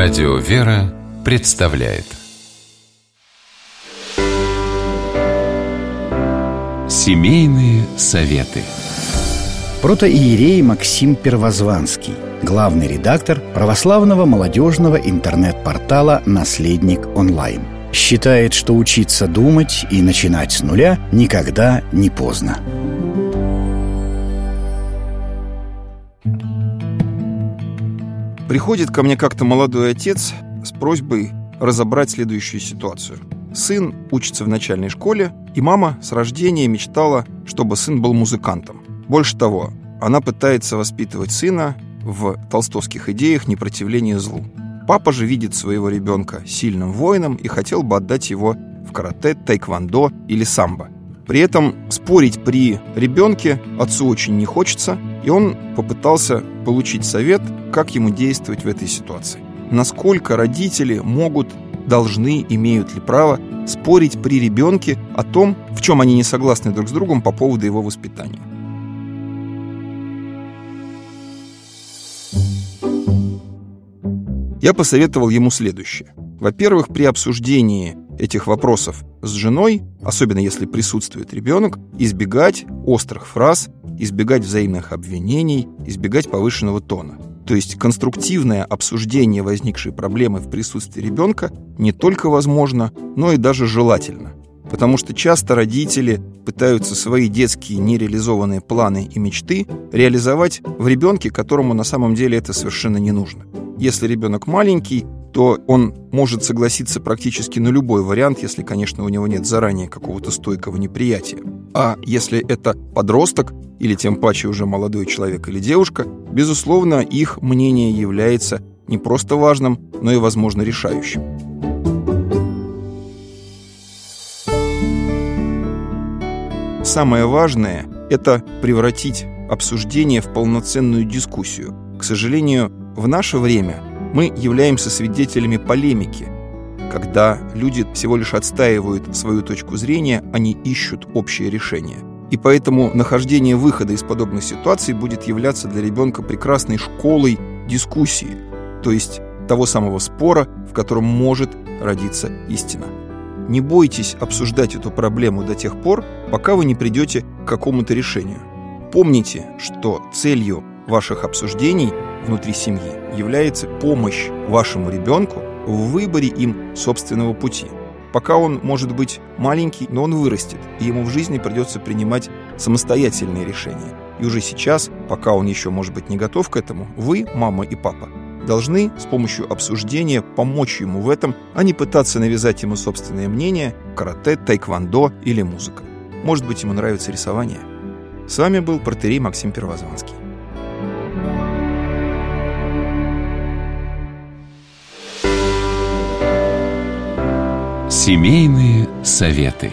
Радио «Вера» представляет. Семейные советы. Протоиерей Максим Первозванский Главный редактор православного молодежного интернет-портала «Наследник онлайн» Считает, что учиться думать и начинать с нуля никогда не поздно Приходит ко мне как-то молодой отец с просьбой разобрать следующую ситуацию. Сын учится в начальной школе, и мама с рождения мечтала, чтобы сын был музыкантом. Больше того, она пытается воспитывать сына в толстовских идеях непротивления злу. Папа же видит своего ребенка сильным воином и хотел бы отдать его в карате, тайквандо или самбо. При этом спорить при ребенке отцу очень не хочется, и он попытался получить совет, как ему действовать в этой ситуации. Насколько родители могут, должны, имеют ли право спорить при ребенке о том, в чем они не согласны друг с другом по поводу его воспитания. Я посоветовал ему следующее. Во-первых, при обсуждении этих вопросов с женой, особенно если присутствует ребенок, избегать острых фраз, избегать взаимных обвинений, избегать повышенного тона. То есть конструктивное обсуждение возникшей проблемы в присутствии ребенка не только возможно, но и даже желательно. Потому что часто родители пытаются свои детские нереализованные планы и мечты реализовать в ребенке, которому на самом деле это совершенно не нужно. Если ребенок маленький, то он может согласиться практически на любой вариант, если, конечно, у него нет заранее какого-то стойкого неприятия. А если это подросток, или тем паче уже молодой человек или девушка, безусловно, их мнение является не просто важным, но и, возможно, решающим. Самое важное – это превратить обсуждение в полноценную дискуссию. К сожалению, в наше время мы являемся свидетелями полемики, когда люди всего лишь отстаивают свою точку зрения, они ищут общее решение. И поэтому нахождение выхода из подобных ситуаций будет являться для ребенка прекрасной школой дискуссии, то есть того самого спора, в котором может родиться истина. Не бойтесь обсуждать эту проблему до тех пор, пока вы не придете к какому-то решению. Помните, что целью ваших обсуждений внутри семьи является помощь вашему ребенку в выборе им собственного пути. Пока он может быть маленький, но он вырастет, и ему в жизни придется принимать самостоятельные решения. И уже сейчас, пока он еще может быть не готов к этому, вы, мама и папа, должны с помощью обсуждения помочь ему в этом, а не пытаться навязать ему собственное мнение, карате, тайквандо или музыка. Может быть, ему нравится рисование. С вами был протерей Максим Первозванский. Семейные советы.